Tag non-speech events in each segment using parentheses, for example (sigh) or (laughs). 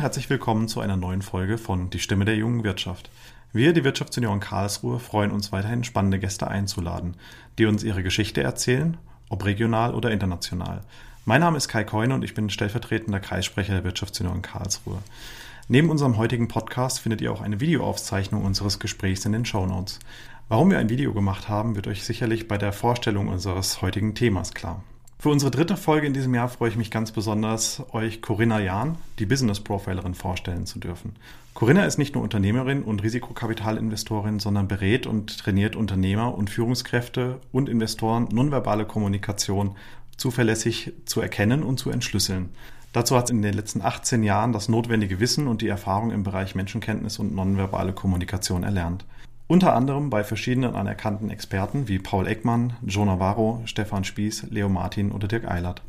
Herzlich willkommen zu einer neuen Folge von Die Stimme der jungen Wirtschaft. Wir, die Wirtschaftsunion Karlsruhe, freuen uns weiterhin spannende Gäste einzuladen, die uns ihre Geschichte erzählen, ob regional oder international. Mein Name ist Kai Keune und ich bin stellvertretender Kreissprecher der Wirtschaftsunion Karlsruhe. Neben unserem heutigen Podcast findet ihr auch eine Videoaufzeichnung unseres Gesprächs in den Show Notes. Warum wir ein Video gemacht haben, wird euch sicherlich bei der Vorstellung unseres heutigen Themas klar. Für unsere dritte Folge in diesem Jahr freue ich mich ganz besonders, euch Corinna Jahn, die Business Profilerin, vorstellen zu dürfen. Corinna ist nicht nur Unternehmerin und Risikokapitalinvestorin, sondern berät und trainiert Unternehmer und Führungskräfte und Investoren, nonverbale Kommunikation zuverlässig zu erkennen und zu entschlüsseln. Dazu hat sie in den letzten 18 Jahren das notwendige Wissen und die Erfahrung im Bereich Menschenkenntnis und nonverbale Kommunikation erlernt. Unter anderem bei verschiedenen anerkannten Experten wie Paul Eckmann, Joe Navarro, Stefan Spieß, Leo Martin oder Dirk Eilert.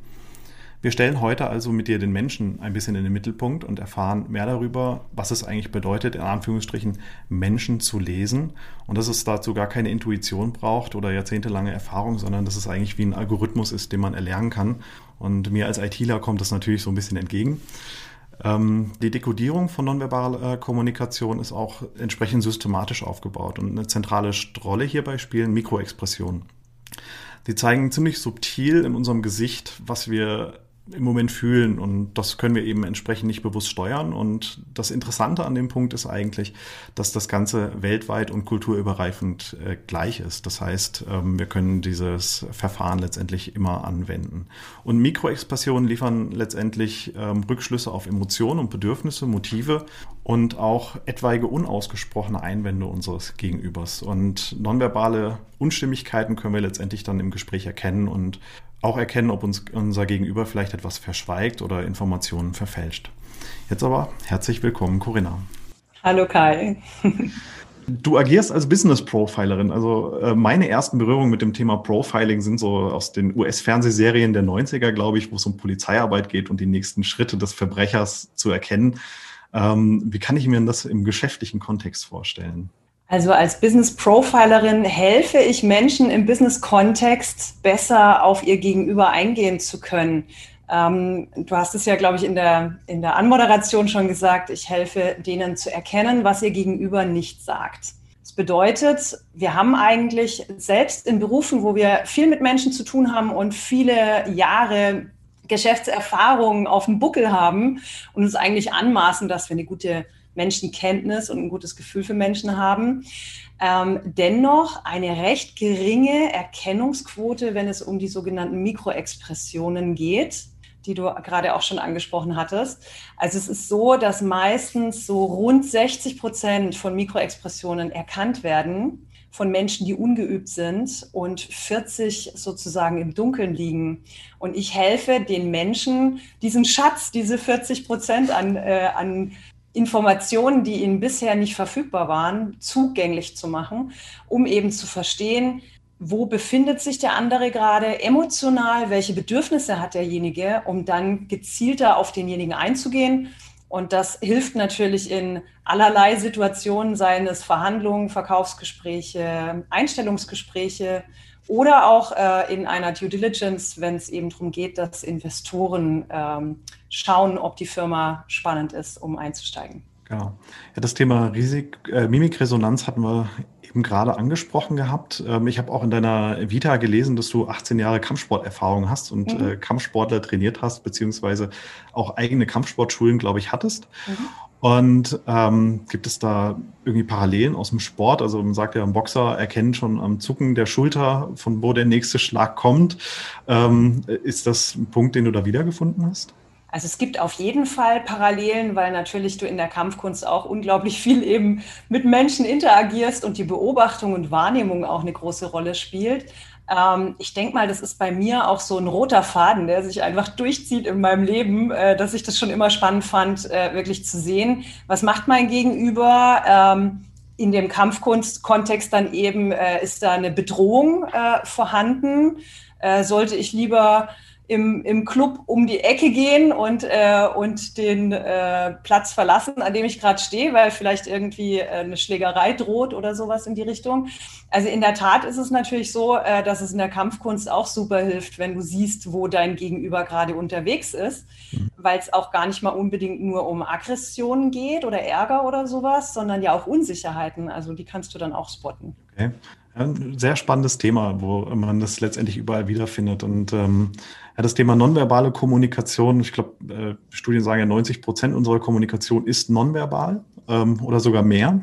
Wir stellen heute also mit dir den Menschen ein bisschen in den Mittelpunkt und erfahren mehr darüber, was es eigentlich bedeutet, in Anführungsstrichen Menschen zu lesen und dass es dazu gar keine Intuition braucht oder jahrzehntelange Erfahrung, sondern dass es eigentlich wie ein Algorithmus ist, den man erlernen kann. Und mir als ITler kommt das natürlich so ein bisschen entgegen. Ähm, die Dekodierung von nonverbaler Kommunikation ist auch entsprechend systematisch aufgebaut und eine zentrale Rolle hierbei spielen Mikroexpressionen. Sie zeigen ziemlich subtil in unserem Gesicht, was wir im Moment fühlen und das können wir eben entsprechend nicht bewusst steuern. Und das Interessante an dem Punkt ist eigentlich, dass das Ganze weltweit und kulturüberreifend äh, gleich ist. Das heißt, ähm, wir können dieses Verfahren letztendlich immer anwenden. Und Mikroexpressionen liefern letztendlich ähm, Rückschlüsse auf Emotionen und Bedürfnisse, Motive und auch etwaige unausgesprochene Einwände unseres Gegenübers. Und nonverbale Unstimmigkeiten können wir letztendlich dann im Gespräch erkennen und auch erkennen, ob uns unser Gegenüber vielleicht etwas verschweigt oder Informationen verfälscht. Jetzt aber herzlich willkommen, Corinna. Hallo Kai. Du agierst als Business Profilerin. Also äh, meine ersten Berührungen mit dem Thema Profiling sind so aus den US-Fernsehserien der 90er, glaube ich, wo es um Polizeiarbeit geht und die nächsten Schritte des Verbrechers zu erkennen. Ähm, wie kann ich mir das im geschäftlichen Kontext vorstellen? Also als Business Profilerin helfe ich Menschen im Business-Kontext besser auf ihr Gegenüber eingehen zu können. Ähm, du hast es ja, glaube ich, in der, in der Anmoderation schon gesagt, ich helfe denen zu erkennen, was ihr Gegenüber nicht sagt. Das bedeutet, wir haben eigentlich selbst in Berufen, wo wir viel mit Menschen zu tun haben und viele Jahre Geschäftserfahrung auf dem Buckel haben und uns eigentlich anmaßen, dass wir eine gute Menschenkenntnis und ein gutes Gefühl für Menschen haben. Ähm, dennoch eine recht geringe Erkennungsquote, wenn es um die sogenannten Mikroexpressionen geht, die du gerade auch schon angesprochen hattest. Also es ist so, dass meistens so rund 60 Prozent von Mikroexpressionen erkannt werden von Menschen, die ungeübt sind und 40 sozusagen im Dunkeln liegen. Und ich helfe den Menschen, diesen Schatz, diese 40 Prozent an, äh, an Informationen, die ihnen bisher nicht verfügbar waren, zugänglich zu machen, um eben zu verstehen, wo befindet sich der andere gerade emotional, welche Bedürfnisse hat derjenige, um dann gezielter auf denjenigen einzugehen. Und das hilft natürlich in allerlei Situationen, seien es Verhandlungen, Verkaufsgespräche, Einstellungsgespräche oder auch äh, in einer Due Diligence, wenn es eben darum geht, dass Investoren ähm, schauen, ob die Firma spannend ist, um einzusteigen. Genau. Ja, das Thema Risik, äh, Mimikresonanz hatten wir eben gerade angesprochen gehabt. Ähm, ich habe auch in deiner Vita gelesen, dass du 18 Jahre Kampfsporterfahrung hast und mhm. äh, Kampfsportler trainiert hast, beziehungsweise auch eigene Kampfsportschulen, glaube ich, hattest. Mhm. Und ähm, gibt es da irgendwie Parallelen aus dem Sport? Also man sagt ja, ein Boxer erkennt schon am Zucken der Schulter, von wo der nächste Schlag kommt. Ähm, ist das ein Punkt, den du da wiedergefunden hast? Also es gibt auf jeden Fall Parallelen, weil natürlich du in der Kampfkunst auch unglaublich viel eben mit Menschen interagierst und die Beobachtung und Wahrnehmung auch eine große Rolle spielt. Ähm, ich denke mal, das ist bei mir auch so ein roter Faden, der sich einfach durchzieht in meinem Leben, äh, dass ich das schon immer spannend fand, äh, wirklich zu sehen, was macht mein Gegenüber. Ähm, in dem Kampfkunstkontext dann eben, äh, ist da eine Bedrohung äh, vorhanden? Äh, sollte ich lieber im, im Club um die Ecke gehen und, äh, und den äh, Platz verlassen, an dem ich gerade stehe, weil vielleicht irgendwie äh, eine Schlägerei droht oder sowas in die Richtung. Also in der Tat ist es natürlich so, äh, dass es in der Kampfkunst auch super hilft, wenn du siehst, wo dein Gegenüber gerade unterwegs ist, mhm. weil es auch gar nicht mal unbedingt nur um Aggressionen geht oder Ärger oder sowas, sondern ja auch Unsicherheiten. Also die kannst du dann auch spotten. Okay. Ein sehr spannendes Thema, wo man das letztendlich überall wiederfindet. Und ähm, ja, das Thema nonverbale Kommunikation, ich glaube, äh, Studien sagen ja, 90 Prozent unserer Kommunikation ist nonverbal ähm, oder sogar mehr.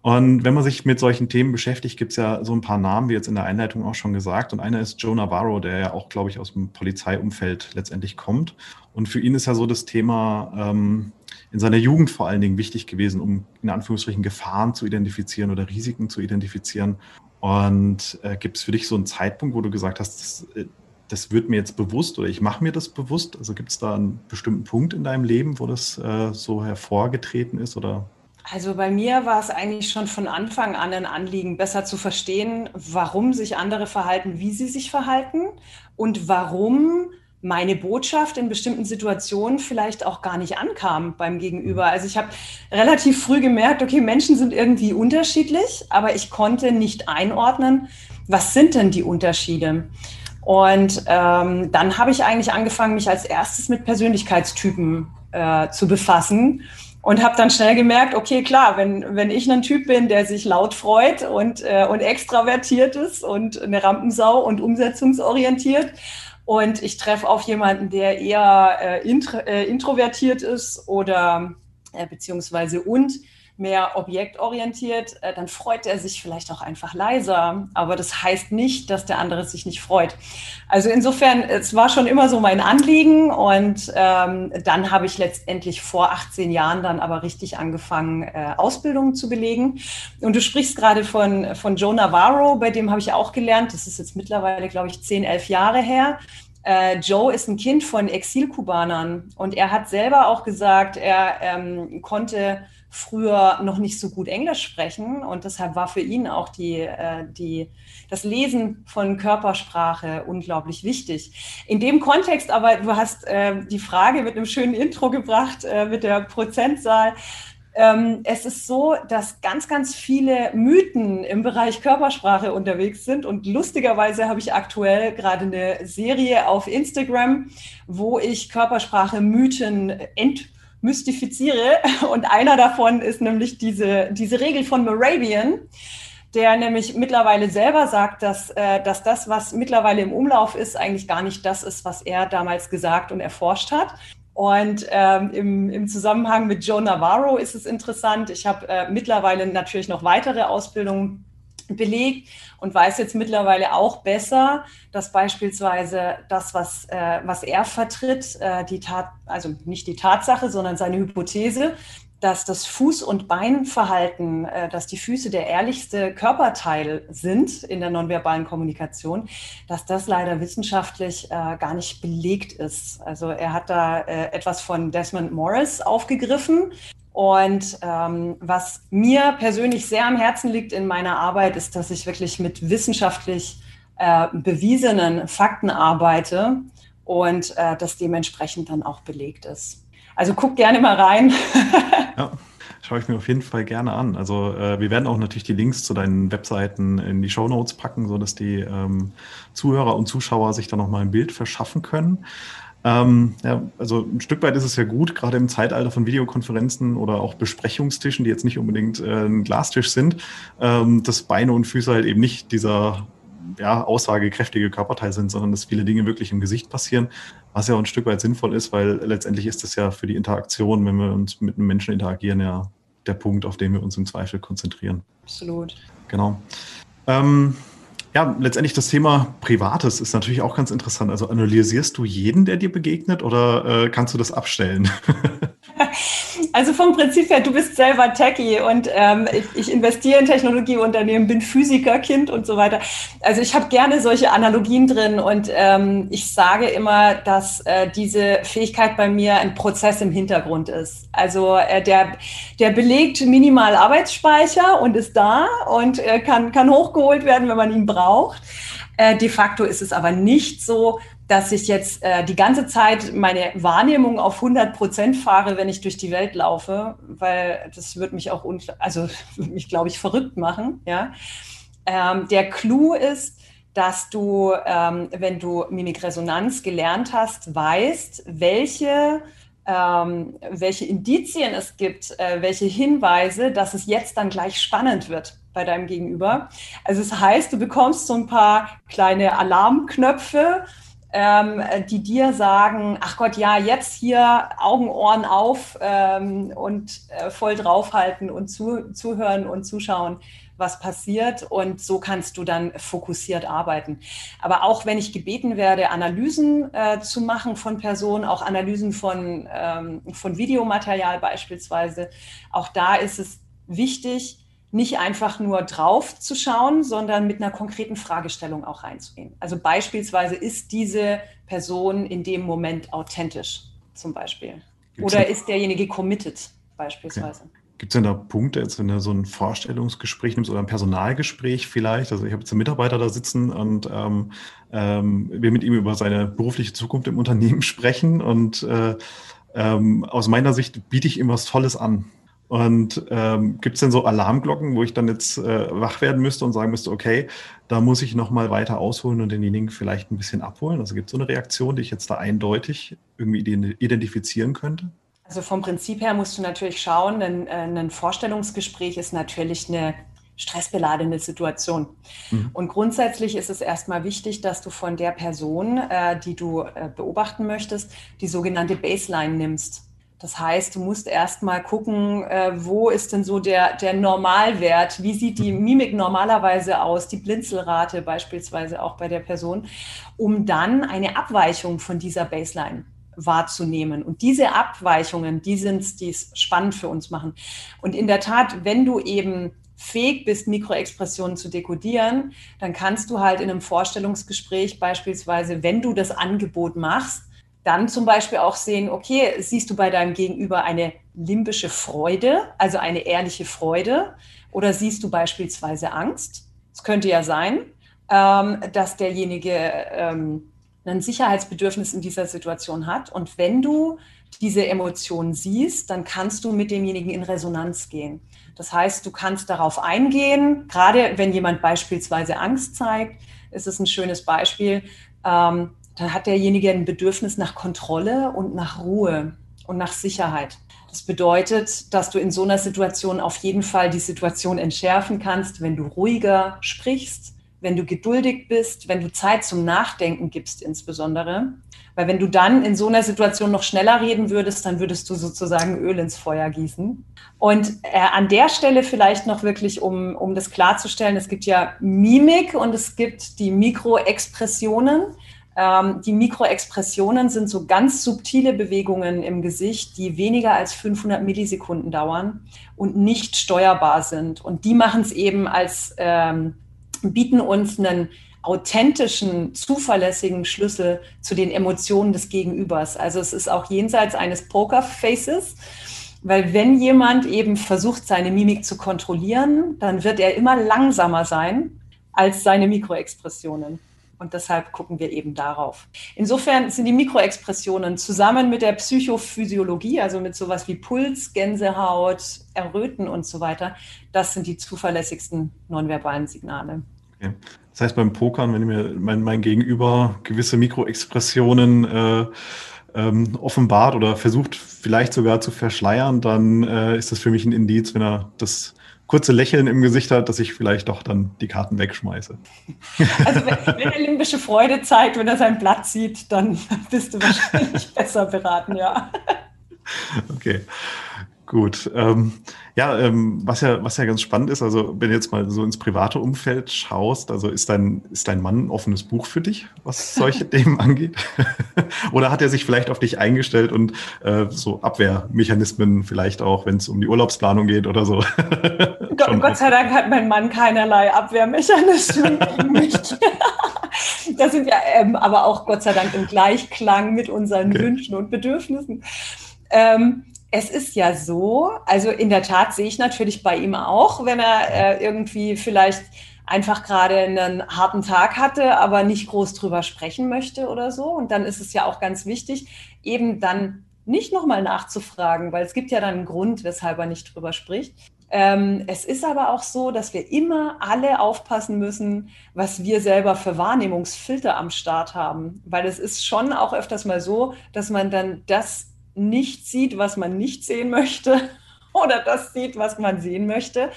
Und wenn man sich mit solchen Themen beschäftigt, gibt es ja so ein paar Namen, wie jetzt in der Einleitung auch schon gesagt. Und einer ist Joe Navarro, der ja auch, glaube ich, aus dem Polizeiumfeld letztendlich kommt. Und für ihn ist ja so das Thema ähm, in seiner Jugend vor allen Dingen wichtig gewesen, um in Anführungsstrichen Gefahren zu identifizieren oder Risiken zu identifizieren. Und äh, gibt es für dich so einen Zeitpunkt, wo du gesagt hast, das, äh, das wird mir jetzt bewusst oder ich mache mir das bewusst? Also gibt es da einen bestimmten Punkt in deinem Leben, wo das äh, so hervorgetreten ist oder? Also bei mir war es eigentlich schon von Anfang an ein Anliegen, besser zu verstehen, warum sich andere verhalten, wie sie sich verhalten und warum meine Botschaft in bestimmten Situationen vielleicht auch gar nicht ankam beim Gegenüber. Also ich habe relativ früh gemerkt, okay, Menschen sind irgendwie unterschiedlich, aber ich konnte nicht einordnen, was sind denn die Unterschiede? Und ähm, dann habe ich eigentlich angefangen, mich als erstes mit Persönlichkeitstypen äh, zu befassen und habe dann schnell gemerkt, okay, klar, wenn, wenn ich ein Typ bin, der sich laut freut und, äh, und extravertiert ist und eine Rampensau und umsetzungsorientiert, und ich treffe auf jemanden, der eher äh, intro, äh, introvertiert ist oder äh, beziehungsweise und mehr objektorientiert, äh, dann freut er sich vielleicht auch einfach leiser. Aber das heißt nicht, dass der andere sich nicht freut. Also insofern, es war schon immer so mein Anliegen. Und ähm, dann habe ich letztendlich vor 18 Jahren dann aber richtig angefangen, äh, Ausbildungen zu belegen. Und du sprichst gerade von, von Joe Navarro, bei dem habe ich auch gelernt. Das ist jetzt mittlerweile, glaube ich, 10, 11 Jahre her. Äh, Joe ist ein Kind von Exilkubanern und er hat selber auch gesagt, er ähm, konnte früher noch nicht so gut Englisch sprechen und deshalb war für ihn auch die, äh, die, das Lesen von Körpersprache unglaublich wichtig. In dem Kontext aber, du hast äh, die Frage mit einem schönen Intro gebracht, äh, mit der Prozentzahl. Ähm, es ist so, dass ganz, ganz viele Mythen im Bereich Körpersprache unterwegs sind. Und lustigerweise habe ich aktuell gerade eine Serie auf Instagram, wo ich Körpersprache-Mythen entmystifiziere. (laughs) Und einer davon ist nämlich diese, diese Regel von Moravian der nämlich mittlerweile selber sagt, dass, äh, dass das, was mittlerweile im Umlauf ist, eigentlich gar nicht das ist, was er damals gesagt und erforscht hat. Und ähm, im, im, Zusammenhang mit Joe Navarro ist es interessant. Ich habe äh, mittlerweile natürlich noch weitere Ausbildungen belegt und weiß jetzt mittlerweile auch besser, dass beispielsweise das, was, äh, was er vertritt, äh, die Tat, also nicht die Tatsache, sondern seine Hypothese, dass das Fuß- und Beinverhalten, äh, dass die Füße der ehrlichste Körperteil sind in der nonverbalen Kommunikation, dass das leider wissenschaftlich äh, gar nicht belegt ist. Also er hat da äh, etwas von Desmond Morris aufgegriffen. Und ähm, was mir persönlich sehr am Herzen liegt in meiner Arbeit, ist, dass ich wirklich mit wissenschaftlich äh, bewiesenen Fakten arbeite und äh, das dementsprechend dann auch belegt ist. Also guck gerne mal rein. (laughs) ja, schaue ich mir auf jeden Fall gerne an. Also äh, wir werden auch natürlich die Links zu deinen Webseiten in die Show Notes packen, sodass die ähm, Zuhörer und Zuschauer sich da nochmal ein Bild verschaffen können. Ähm, ja, also ein Stück weit ist es ja gut, gerade im Zeitalter von Videokonferenzen oder auch Besprechungstischen, die jetzt nicht unbedingt äh, ein Glastisch sind, ähm, dass Beine und Füße halt eben nicht dieser ja, aussagekräftige Körperteil sind, sondern dass viele Dinge wirklich im Gesicht passieren, was ja auch ein Stück weit sinnvoll ist, weil letztendlich ist das ja für die Interaktion, wenn wir uns mit einem Menschen interagieren, ja der Punkt, auf den wir uns im Zweifel konzentrieren. Absolut. Genau. Ähm, ja, letztendlich das Thema Privates ist natürlich auch ganz interessant. Also analysierst du jeden, der dir begegnet oder äh, kannst du das abstellen? (laughs) Also vom Prinzip her, du bist selber Techie und ähm, ich, ich, investiere in Technologieunternehmen, bin Physikerkind und so weiter. Also ich habe gerne solche Analogien drin und ähm, ich sage immer, dass äh, diese Fähigkeit bei mir ein Prozess im Hintergrund ist. Also äh, der, der belegt minimal Arbeitsspeicher und ist da und äh, kann, kann hochgeholt werden, wenn man ihn braucht. Äh, de facto ist es aber nicht so, dass ich jetzt äh, die ganze Zeit meine Wahrnehmung auf 100 Prozent fahre, wenn ich durch die Welt laufe, weil das wird mich auch, also (laughs) würde mich, glaube ich, verrückt machen. Ja? Ähm, der Clou ist, dass du, ähm, wenn du Mimikresonanz gelernt hast, weißt, welche ähm, welche Indizien es gibt, äh, welche Hinweise, dass es jetzt dann gleich spannend wird bei deinem Gegenüber. Also es das heißt, du bekommst so ein paar kleine Alarmknöpfe, ähm, die dir sagen, ach Gott, ja, jetzt hier Augen, Ohren auf ähm, und äh, voll draufhalten und zu, zuhören und zuschauen, was passiert. Und so kannst du dann fokussiert arbeiten. Aber auch wenn ich gebeten werde, Analysen äh, zu machen von Personen, auch Analysen von, ähm, von Videomaterial beispielsweise, auch da ist es wichtig, nicht einfach nur drauf zu schauen, sondern mit einer konkreten Fragestellung auch reinzugehen. Also beispielsweise, ist diese Person in dem Moment authentisch zum Beispiel? Gibt's Oder ist derjenige committed beispielsweise? Okay. Gibt es denn da Punkte, jetzt wenn du so ein Vorstellungsgespräch nimmst oder ein Personalgespräch vielleicht? Also ich habe jetzt einen Mitarbeiter da sitzen und ähm, ähm, wir mit ihm über seine berufliche Zukunft im Unternehmen (laughs) sprechen und äh, ähm, aus meiner Sicht biete ich ihm was Tolles an. Und ähm, gibt es denn so Alarmglocken, wo ich dann jetzt äh, wach werden müsste und sagen müsste, okay, da muss ich noch mal weiter ausholen und denjenigen vielleicht ein bisschen abholen? Also gibt es so eine Reaktion, die ich jetzt da eindeutig irgendwie identifizieren könnte? Also vom Prinzip her musst du natürlich schauen, ein, äh, ein Vorstellungsgespräch ist natürlich eine stressbeladene Situation. Mhm. Und grundsätzlich ist es erstmal wichtig, dass du von der Person, äh, die du äh, beobachten möchtest, die sogenannte Baseline nimmst. Das heißt, du musst erst mal gucken, äh, wo ist denn so der, der Normalwert? Wie sieht die Mimik normalerweise aus? Die Blinzelrate beispielsweise auch bei der Person, um dann eine Abweichung von dieser Baseline wahrzunehmen. Und diese Abweichungen, die sind es, die es spannend für uns machen. Und in der Tat, wenn du eben fähig bist, Mikroexpressionen zu dekodieren, dann kannst du halt in einem Vorstellungsgespräch beispielsweise, wenn du das Angebot machst, dann zum Beispiel auch sehen, okay, siehst du bei deinem Gegenüber eine limbische Freude, also eine ehrliche Freude, oder siehst du beispielsweise Angst? Es könnte ja sein, ähm, dass derjenige ähm, ein Sicherheitsbedürfnis in dieser Situation hat. Und wenn du diese Emotionen siehst, dann kannst du mit demjenigen in Resonanz gehen. Das heißt, du kannst darauf eingehen, gerade wenn jemand beispielsweise Angst zeigt, ist es ein schönes Beispiel. Ähm, dann hat derjenige ein Bedürfnis nach Kontrolle und nach Ruhe und nach Sicherheit. Das bedeutet, dass du in so einer Situation auf jeden Fall die Situation entschärfen kannst, wenn du ruhiger sprichst, wenn du geduldig bist, wenn du Zeit zum Nachdenken gibst insbesondere. Weil wenn du dann in so einer Situation noch schneller reden würdest, dann würdest du sozusagen Öl ins Feuer gießen. Und äh, an der Stelle vielleicht noch wirklich, um, um das klarzustellen, es gibt ja Mimik und es gibt die Mikroexpressionen. Ähm, die Mikroexpressionen sind so ganz subtile Bewegungen im Gesicht, die weniger als 500 Millisekunden dauern und nicht steuerbar sind. Und die machen es eben als, ähm, bieten uns einen authentischen, zuverlässigen Schlüssel zu den Emotionen des Gegenübers. Also es ist auch jenseits eines Pokerfaces. Weil wenn jemand eben versucht, seine Mimik zu kontrollieren, dann wird er immer langsamer sein als seine Mikroexpressionen. Und deshalb gucken wir eben darauf. Insofern sind die Mikroexpressionen zusammen mit der Psychophysiologie, also mit sowas wie Puls, Gänsehaut, Erröten und so weiter, das sind die zuverlässigsten nonverbalen Signale. Okay. Das heißt, beim Pokern, wenn mir mein, mein Gegenüber gewisse Mikroexpressionen äh, ähm, offenbart oder versucht vielleicht sogar zu verschleiern, dann äh, ist das für mich ein Indiz, wenn er das kurze Lächeln im Gesicht hat, dass ich vielleicht doch dann die Karten wegschmeiße. Also wenn, wenn er limbische Freude zeigt, wenn er sein Blatt sieht, dann (laughs) bist du wahrscheinlich (laughs) besser beraten, ja. Okay. Gut. Ähm, ja, ähm, was ja, was ja ganz spannend ist, also wenn du jetzt mal so ins private Umfeld schaust, also ist dein, ist dein Mann ein offenes Buch für dich, was solche (laughs) Themen angeht? (laughs) Oder hat er sich vielleicht auf dich eingestellt und äh, so Abwehrmechanismen vielleicht auch, wenn es um die Urlaubsplanung geht oder so? (laughs) Gott, Gott sei Dank hat mein Mann keinerlei Abwehrmechanismen gegen mich. da sind wir ähm, aber auch Gott sei Dank im Gleichklang mit unseren okay. Wünschen und Bedürfnissen. Ähm, es ist ja so, also in der Tat sehe ich natürlich bei ihm auch, wenn er äh, irgendwie vielleicht einfach gerade einen harten Tag hatte, aber nicht groß drüber sprechen möchte oder so. Und dann ist es ja auch ganz wichtig, eben dann nicht nochmal nachzufragen, weil es gibt ja dann einen Grund, weshalb er nicht drüber spricht. Ähm, es ist aber auch so, dass wir immer alle aufpassen müssen, was wir selber für Wahrnehmungsfilter am Start haben. Weil es ist schon auch öfters mal so, dass man dann das nicht sieht, was man nicht sehen möchte (laughs) oder das sieht, was man sehen möchte.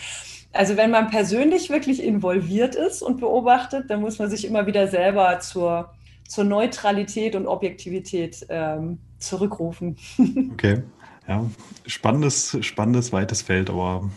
Also wenn man persönlich wirklich involviert ist und beobachtet, dann muss man sich immer wieder selber zur, zur Neutralität und Objektivität ähm, zurückrufen. (laughs) Okay, ja, spannendes, spannendes, weites Feld, aber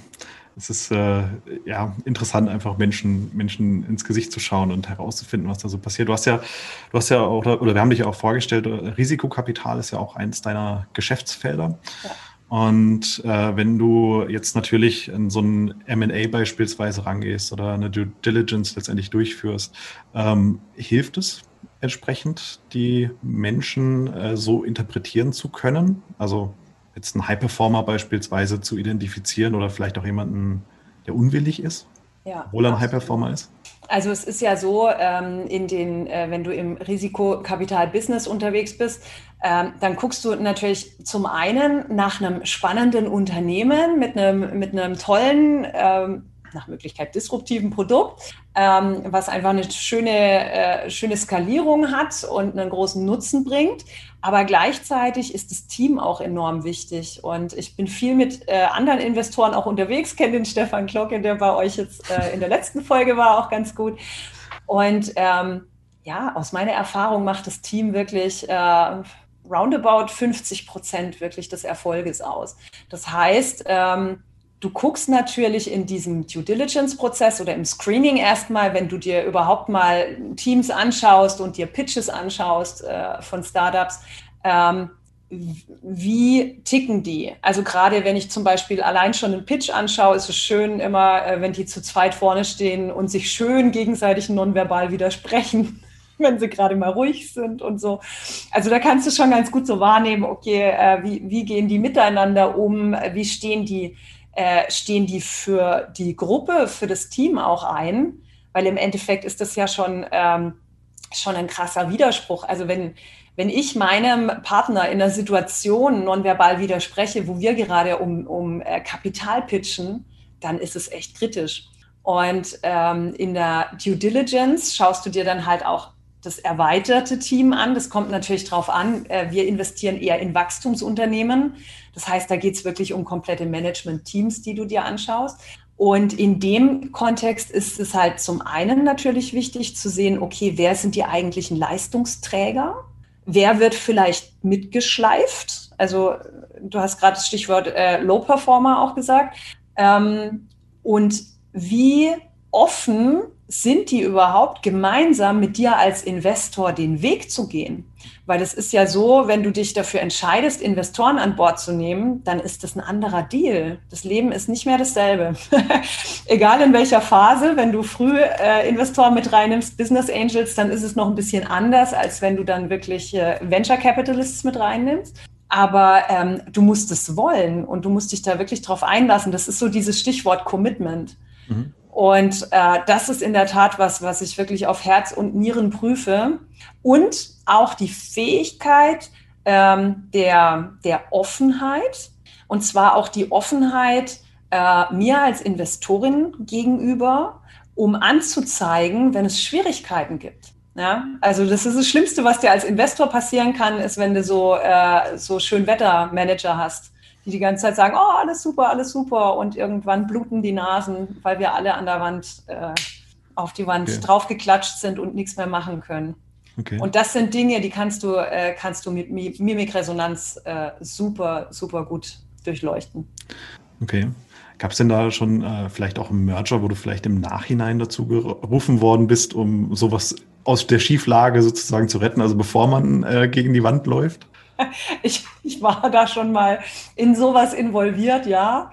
es ist äh, ja interessant, einfach Menschen, Menschen ins Gesicht zu schauen und herauszufinden, was da so passiert. Du hast ja, du hast ja auch, oder wir haben dich auch vorgestellt, Risikokapital ist ja auch eins deiner Geschäftsfelder. Ja. Und äh, wenn du jetzt natürlich in so ein MA beispielsweise rangehst oder eine Due Diligence letztendlich durchführst, ähm, hilft es entsprechend, die Menschen äh, so interpretieren zu können? Also jetzt einen High-Performer beispielsweise zu identifizieren oder vielleicht auch jemanden, der unwillig ist, ja, obwohl er ein High-Performer ist? Also es ist ja so, ähm, in den, äh, wenn du im Risikokapital-Business unterwegs bist, ähm, dann guckst du natürlich zum einen nach einem spannenden Unternehmen mit einem, mit einem tollen ähm, nach Möglichkeit disruptiven Produkt, ähm, was einfach eine schöne, äh, schöne Skalierung hat und einen großen Nutzen bringt. Aber gleichzeitig ist das Team auch enorm wichtig. Und ich bin viel mit äh, anderen Investoren auch unterwegs, kenne den Stefan Glocke, der bei euch jetzt äh, in der letzten Folge war, auch ganz gut. Und ähm, ja, aus meiner Erfahrung macht das Team wirklich äh, roundabout 50 Prozent wirklich des Erfolges aus. Das heißt, ähm, Du guckst natürlich in diesem Due Diligence-Prozess oder im Screening erstmal, wenn du dir überhaupt mal Teams anschaust und dir Pitches anschaust äh, von Startups, ähm, wie ticken die? Also gerade wenn ich zum Beispiel allein schon einen Pitch anschaue, ist es schön immer, äh, wenn die zu zweit vorne stehen und sich schön gegenseitig nonverbal widersprechen, (laughs) wenn sie gerade mal ruhig sind und so. Also da kannst du schon ganz gut so wahrnehmen, okay, äh, wie, wie gehen die miteinander um, wie stehen die äh, stehen die für die Gruppe, für das Team auch ein, weil im Endeffekt ist das ja schon, ähm, schon ein krasser Widerspruch. Also wenn, wenn ich meinem Partner in einer Situation nonverbal widerspreche, wo wir gerade um, um äh, Kapital pitchen, dann ist es echt kritisch. Und ähm, in der Due Diligence schaust du dir dann halt auch das erweiterte Team an. Das kommt natürlich darauf an. Äh, wir investieren eher in Wachstumsunternehmen. Das heißt, da geht es wirklich um komplette Management-Teams, die du dir anschaust. Und in dem Kontext ist es halt zum einen natürlich wichtig zu sehen, okay, wer sind die eigentlichen Leistungsträger? Wer wird vielleicht mitgeschleift? Also du hast gerade das Stichwort äh, Low Performer auch gesagt. Ähm, und wie offen sind die überhaupt gemeinsam mit dir als Investor den Weg zu gehen? Weil es ist ja so, wenn du dich dafür entscheidest, Investoren an Bord zu nehmen, dann ist das ein anderer Deal. Das Leben ist nicht mehr dasselbe. (laughs) Egal in welcher Phase, wenn du früh äh, Investoren mit reinnimmst, Business Angels, dann ist es noch ein bisschen anders, als wenn du dann wirklich äh, Venture Capitalists mit reinnimmst. Aber ähm, du musst es wollen und du musst dich da wirklich drauf einlassen. Das ist so dieses Stichwort Commitment. Mhm. Und äh, das ist in der Tat was, was ich wirklich auf Herz und Nieren prüfe. Und auch die Fähigkeit ähm, der, der Offenheit. Und zwar auch die Offenheit äh, mir als Investorin gegenüber, um anzuzeigen, wenn es Schwierigkeiten gibt. Ja, also das ist das Schlimmste, was dir als Investor passieren kann, ist, wenn du so, äh, so schön Wettermanager hast die die ganze Zeit sagen, oh, alles super, alles super. Und irgendwann bluten die Nasen, weil wir alle an der Wand, äh, auf die Wand okay. draufgeklatscht sind und nichts mehr machen können. Okay. Und das sind Dinge, die kannst du, äh, kannst du mit Mimikresonanz äh, super, super gut durchleuchten. Okay. Gab es denn da schon äh, vielleicht auch einen Merger, wo du vielleicht im Nachhinein dazu gerufen worden bist, um sowas aus der Schieflage sozusagen zu retten, also bevor man äh, gegen die Wand läuft? (laughs) Ich, ich war da schon mal in sowas involviert, ja.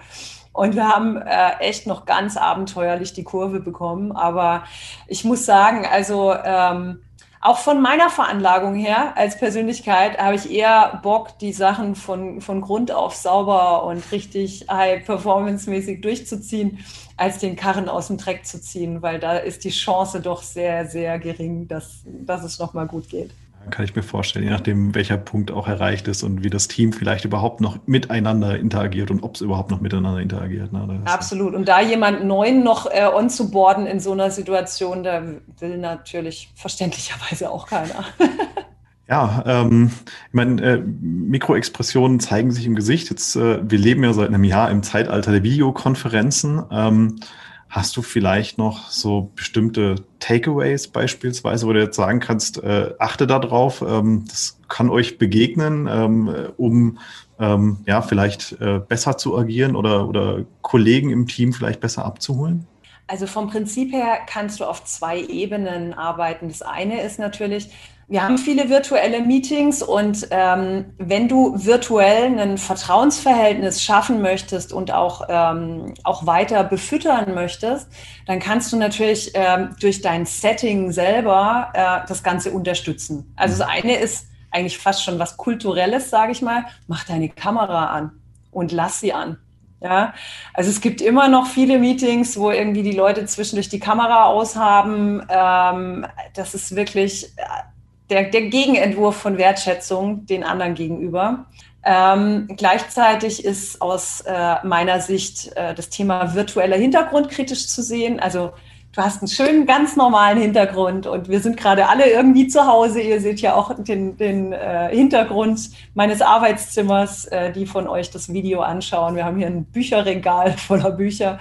Und wir haben äh, echt noch ganz abenteuerlich die Kurve bekommen. Aber ich muss sagen, also ähm, auch von meiner Veranlagung her als Persönlichkeit habe ich eher Bock, die Sachen von, von Grund auf sauber und richtig high-performance-mäßig durchzuziehen, als den Karren aus dem Dreck zu ziehen, weil da ist die Chance doch sehr, sehr gering, dass, dass es nochmal gut geht. Kann ich mir vorstellen, je nachdem, welcher Punkt auch erreicht ist und wie das Team vielleicht überhaupt noch miteinander interagiert und ob es überhaupt noch miteinander interagiert. Ne? Absolut. Und da jemand Neuen noch äh, on zu boarden in so einer Situation, da will natürlich verständlicherweise auch keiner. (laughs) Ja, ähm, ich meine, äh, Mikroexpressionen zeigen sich im Gesicht. Jetzt, äh, wir leben ja seit einem Jahr im Zeitalter der Videokonferenzen. Ähm, Hast du vielleicht noch so bestimmte Takeaways beispielsweise, wo du jetzt sagen kannst, äh, achte darauf, ähm, das kann euch begegnen, ähm, um ähm, ja vielleicht äh, besser zu agieren oder, oder Kollegen im Team vielleicht besser abzuholen? Also vom Prinzip her kannst du auf zwei Ebenen arbeiten. Das eine ist natürlich, wir haben viele virtuelle Meetings und ähm, wenn du virtuell ein Vertrauensverhältnis schaffen möchtest und auch, ähm, auch weiter befüttern möchtest, dann kannst du natürlich ähm, durch dein Setting selber äh, das Ganze unterstützen. Also das eine ist eigentlich fast schon was Kulturelles, sage ich mal. Mach deine Kamera an und lass sie an. Ja, also es gibt immer noch viele Meetings, wo irgendwie die Leute zwischendurch die Kamera aushaben. Ähm, das ist wirklich äh, der, der Gegenentwurf von Wertschätzung den anderen gegenüber. Ähm, gleichzeitig ist aus äh, meiner Sicht äh, das Thema virtueller Hintergrund kritisch zu sehen. Also du hast einen schönen, ganz normalen Hintergrund und wir sind gerade alle irgendwie zu Hause. Ihr seht ja auch den, den äh, Hintergrund meines Arbeitszimmers, äh, die von euch das Video anschauen. Wir haben hier ein Bücherregal (laughs) voller Bücher.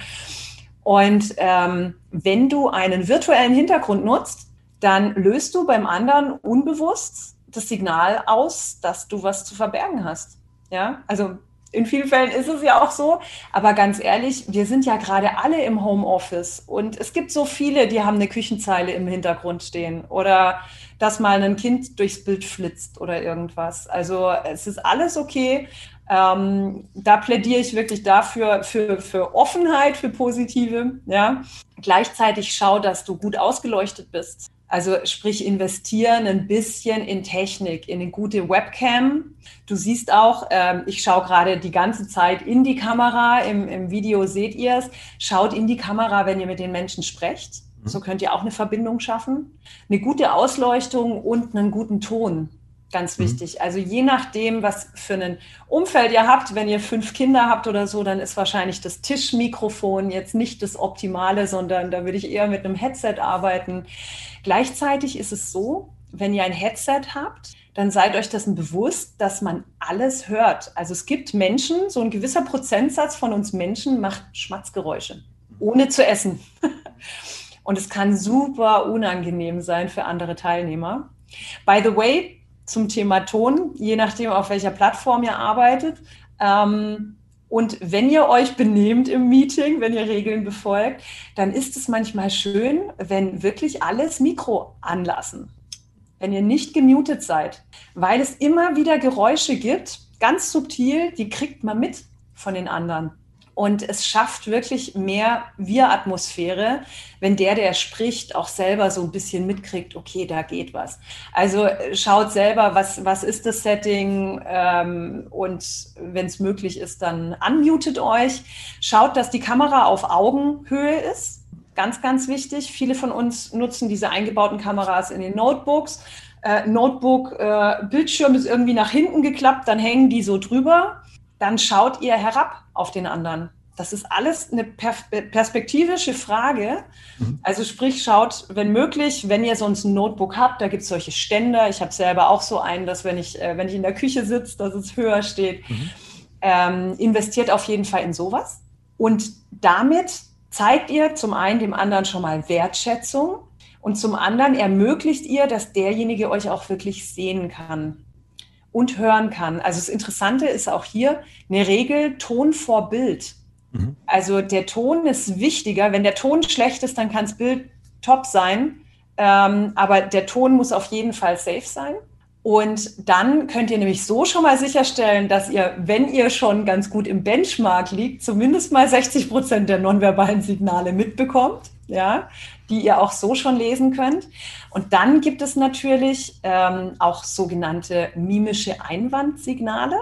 Und ähm, wenn du einen virtuellen Hintergrund nutzt, dann löst du beim anderen unbewusst das Signal aus, dass du was zu verbergen hast. Ja, also in vielen Fällen ist es ja auch so, aber ganz ehrlich, wir sind ja gerade alle im Homeoffice und es gibt so viele, die haben eine Küchenzeile im Hintergrund stehen oder dass mal ein Kind durchs Bild flitzt oder irgendwas. Also es ist alles okay. Ähm, da plädiere ich wirklich dafür, für, für Offenheit, für Positive. Ja. Gleichzeitig schau, dass du gut ausgeleuchtet bist. Also sprich investieren ein bisschen in Technik, in eine gute Webcam. Du siehst auch, ähm, ich schaue gerade die ganze Zeit in die Kamera. Im, im Video seht ihr es. Schaut in die Kamera, wenn ihr mit den Menschen sprecht. Mhm. So könnt ihr auch eine Verbindung schaffen. Eine gute Ausleuchtung und einen guten Ton. Ganz mhm. wichtig. Mhm. Also je nachdem, was für ein Umfeld ihr habt, wenn ihr fünf Kinder habt oder so, dann ist wahrscheinlich das Tischmikrofon jetzt nicht das Optimale, sondern da würde ich eher mit einem Headset arbeiten. Gleichzeitig ist es so, wenn ihr ein Headset habt, dann seid euch dessen bewusst, dass man alles hört. Also es gibt Menschen, so ein gewisser Prozentsatz von uns Menschen macht Schmatzgeräusche, ohne zu essen. (laughs) Und es kann super unangenehm sein für andere Teilnehmer. By the way, zum Thema Ton, je nachdem, auf welcher Plattform ihr arbeitet. Ähm, und wenn ihr euch benehmt im Meeting, wenn ihr Regeln befolgt, dann ist es manchmal schön, wenn wirklich alles Mikro anlassen. Wenn ihr nicht gemutet seid, weil es immer wieder Geräusche gibt, ganz subtil, die kriegt man mit von den anderen. Und es schafft wirklich mehr Wir-Atmosphäre, wenn der, der spricht, auch selber so ein bisschen mitkriegt, okay, da geht was. Also äh, schaut selber, was, was ist das Setting ähm, und wenn es möglich ist, dann unmutet euch. Schaut, dass die Kamera auf Augenhöhe ist. Ganz, ganz wichtig. Viele von uns nutzen diese eingebauten Kameras in den Notebooks. Äh, Notebook, äh, ist irgendwie nach hinten geklappt, dann hängen die so drüber dann schaut ihr herab auf den anderen. Das ist alles eine perspektivische Frage. Mhm. Also sprich, schaut, wenn möglich, wenn ihr sonst ein Notebook habt, da gibt es solche Ständer. Ich habe selber auch so einen, dass wenn ich, äh, wenn ich in der Küche sitze, dass es höher steht. Mhm. Ähm, investiert auf jeden Fall in sowas. Und damit zeigt ihr zum einen dem anderen schon mal Wertschätzung und zum anderen ermöglicht ihr, dass derjenige euch auch wirklich sehen kann. Und hören kann. Also das Interessante ist auch hier eine Regel Ton vor Bild. Mhm. Also der Ton ist wichtiger. Wenn der Ton schlecht ist, dann kann das Bild top sein. Ähm, aber der Ton muss auf jeden Fall safe sein. Und dann könnt ihr nämlich so schon mal sicherstellen, dass ihr, wenn ihr schon ganz gut im Benchmark liegt, zumindest mal 60 Prozent der nonverbalen Signale mitbekommt, ja, die ihr auch so schon lesen könnt. Und dann gibt es natürlich ähm, auch sogenannte mimische Einwandsignale.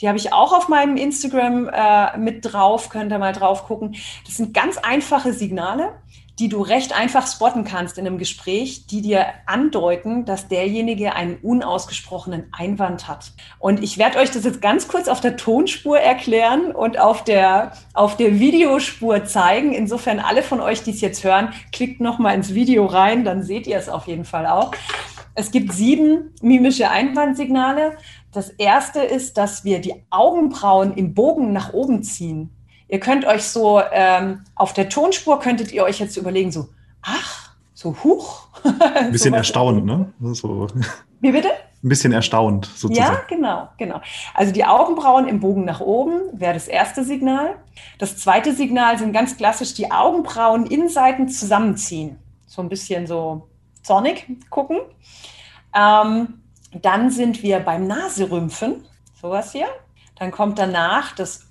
Die habe ich auch auf meinem Instagram äh, mit drauf, könnt ihr mal drauf gucken. Das sind ganz einfache Signale die du recht einfach spotten kannst in einem Gespräch, die dir andeuten, dass derjenige einen unausgesprochenen Einwand hat. Und ich werde euch das jetzt ganz kurz auf der Tonspur erklären und auf der, auf der Videospur zeigen. Insofern alle von euch, die es jetzt hören, klickt noch mal ins Video rein, dann seht ihr es auf jeden Fall auch. Es gibt sieben mimische Einwandsignale. Das erste ist, dass wir die Augenbrauen im Bogen nach oben ziehen. Ihr könnt euch so ähm, auf der Tonspur könntet ihr euch jetzt überlegen, so, ach, so huch. (laughs) Ein bisschen so erstaunt, ne? So. Wie bitte? Ein bisschen erstaunt sozusagen. Ja, genau, genau. Also die Augenbrauen im Bogen nach oben wäre das erste Signal. Das zweite Signal sind ganz klassisch die Augenbrauen Innenseiten zusammenziehen. So ein bisschen so zornig gucken. Ähm, dann sind wir beim Naserümpfen, sowas hier. Dann kommt danach das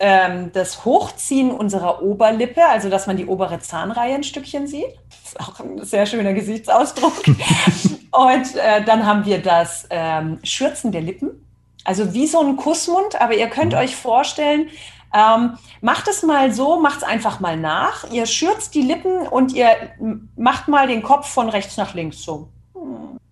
ähm, das Hochziehen unserer Oberlippe, also dass man die obere Zahnreihe ein Stückchen sieht. Das ist auch ein sehr schöner Gesichtsausdruck. (laughs) und äh, dann haben wir das ähm, Schürzen der Lippen, also wie so ein Kussmund, aber ihr könnt euch vorstellen, ähm, macht es mal so, macht es einfach mal nach. Ihr schürzt die Lippen und ihr macht mal den Kopf von rechts nach links so.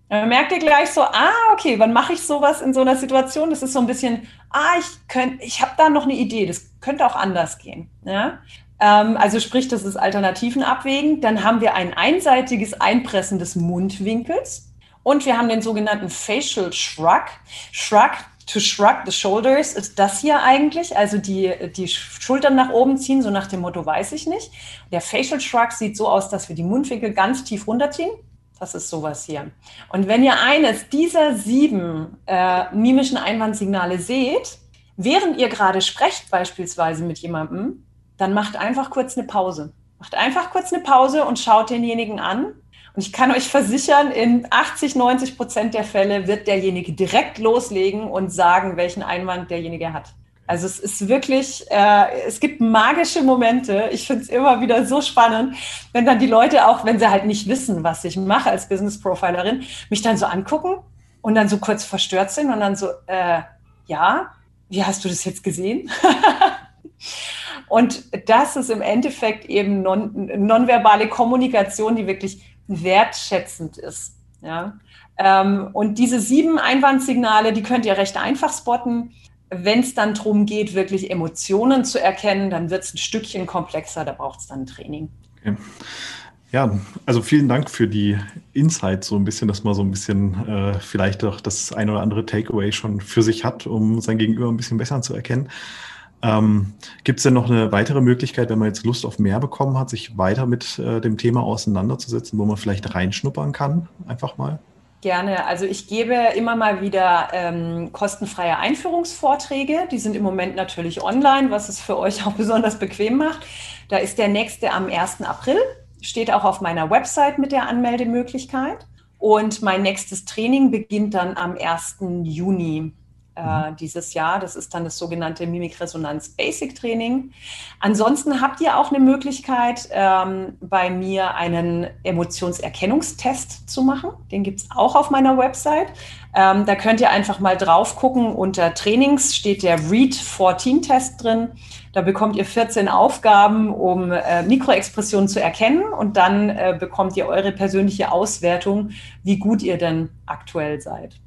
Dann merkt ihr gleich so, ah, okay, wann mache ich sowas in so einer Situation? Das ist so ein bisschen, ah, ich könnte, ich habe da noch eine Idee, das könnte auch anders gehen. Ja? Ähm, also sprich, das ist Alternativen abwägen. Dann haben wir ein einseitiges Einpressen des Mundwinkels und wir haben den sogenannten Facial Shrug. Shrug to shrug the shoulders ist das hier eigentlich, also die, die Schultern nach oben ziehen, so nach dem Motto weiß ich nicht. Der Facial Shrug sieht so aus, dass wir die Mundwinkel ganz tief runterziehen das ist sowas hier. Und wenn ihr eines dieser sieben äh, mimischen Einwandsignale seht, während ihr gerade sprecht beispielsweise mit jemandem, dann macht einfach kurz eine Pause. Macht einfach kurz eine Pause und schaut denjenigen an. Und ich kann euch versichern, in 80, 90 Prozent der Fälle wird derjenige direkt loslegen und sagen, welchen Einwand derjenige hat. Also es ist wirklich, äh, es gibt magische Momente. Ich finde es immer wieder so spannend, wenn dann die Leute auch, wenn sie halt nicht wissen, was ich mache als Business Profilerin, mich dann so angucken und dann so kurz verstört sind und dann so, äh, ja, wie hast du das jetzt gesehen? (laughs) und das ist im Endeffekt eben non, nonverbale Kommunikation, die wirklich wertschätzend ist. Ja? Ähm, und diese sieben Einwandsignale, die könnt ihr recht einfach spotten wenn es dann darum geht, wirklich Emotionen zu erkennen, dann wird es ein Stückchen komplexer, da braucht es dann Training. Okay. Ja, also vielen Dank für die Insights, so ein bisschen, dass man so ein bisschen äh, vielleicht auch das ein oder andere Takeaway schon für sich hat, um sein Gegenüber ein bisschen besser zu erkennen. Ähm, Gibt es denn noch eine weitere Möglichkeit, wenn man jetzt Lust auf mehr bekommen hat, sich weiter mit äh, dem Thema auseinanderzusetzen, wo man vielleicht reinschnuppern kann, einfach mal? Gerne. Also ich gebe immer mal wieder ähm, kostenfreie Einführungsvorträge. Die sind im Moment natürlich online, was es für euch (laughs) auch besonders bequem macht. Da ist der nächste am 1. April, steht auch auf meiner Website mit der Anmeldemöglichkeit. Und mein nächstes Training beginnt dann am 1. Juni äh, mhm. dieses Jahr. Das ist dann das sogenannte Mimikresonanz Basic Training. Ansonsten habt ihr auch eine Möglichkeit, ähm, bei mir einen Emotionserkennungstest zu machen. Den gibt es auch auf meiner Website. Ähm, da könnt ihr einfach mal drauf gucken. Unter Trainings steht der Read 14 Test drin. Da bekommt ihr 14 Aufgaben, um äh, Mikroexpressionen zu erkennen und dann äh, bekommt ihr eure persönliche Auswertung, wie gut ihr denn aktuell seid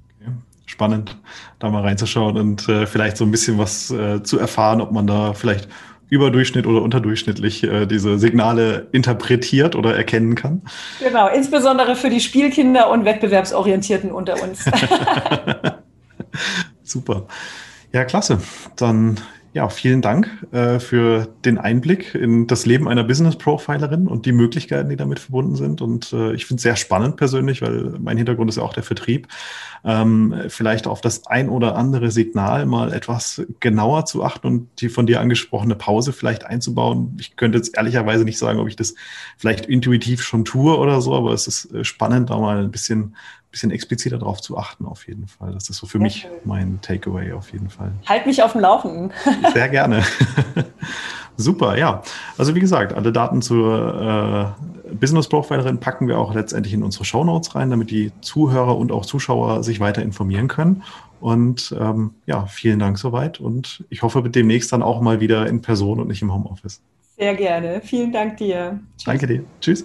spannend, da mal reinzuschauen und äh, vielleicht so ein bisschen was äh, zu erfahren, ob man da vielleicht überdurchschnitt oder unterdurchschnittlich äh, diese Signale interpretiert oder erkennen kann. Genau, insbesondere für die Spielkinder und Wettbewerbsorientierten unter uns. (laughs) Super. Ja, klasse. Dann Ja, vielen Dank äh, für den Einblick in das Leben einer Business Profilerin und die Möglichkeiten, die damit verbunden sind. Und äh, ich finde es sehr spannend persönlich, weil mein Hintergrund ist ja auch der Vertrieb. Ähm, vielleicht auf das ein oder andere Signal mal etwas genauer zu achten und die von dir angesprochene Pause vielleicht einzubauen. Ich könnte jetzt ehrlicherweise nicht sagen, ob ich das vielleicht intuitiv schon tue oder so, aber es ist äh, spannend, da mal ein bisschen bisschen expliziter darauf zu achten, auf jeden Fall. Das ist so für Sehr mich schön. mein Takeaway auf jeden Fall. Halt mich auf dem Laufenden. (laughs) Sehr gerne. (laughs) Super, ja. Also wie gesagt, alle Daten zur äh, Business Profilerin packen wir auch letztendlich in unsere Show Notes rein, damit die Zuhörer und auch Zuschauer sich weiter informieren können. Und ähm, ja, vielen Dank soweit und ich hoffe demnächst dann auch mal wieder in Person und nicht im Homeoffice. Sehr gerne. Vielen Dank dir. Tschüss. Danke dir. Tschüss.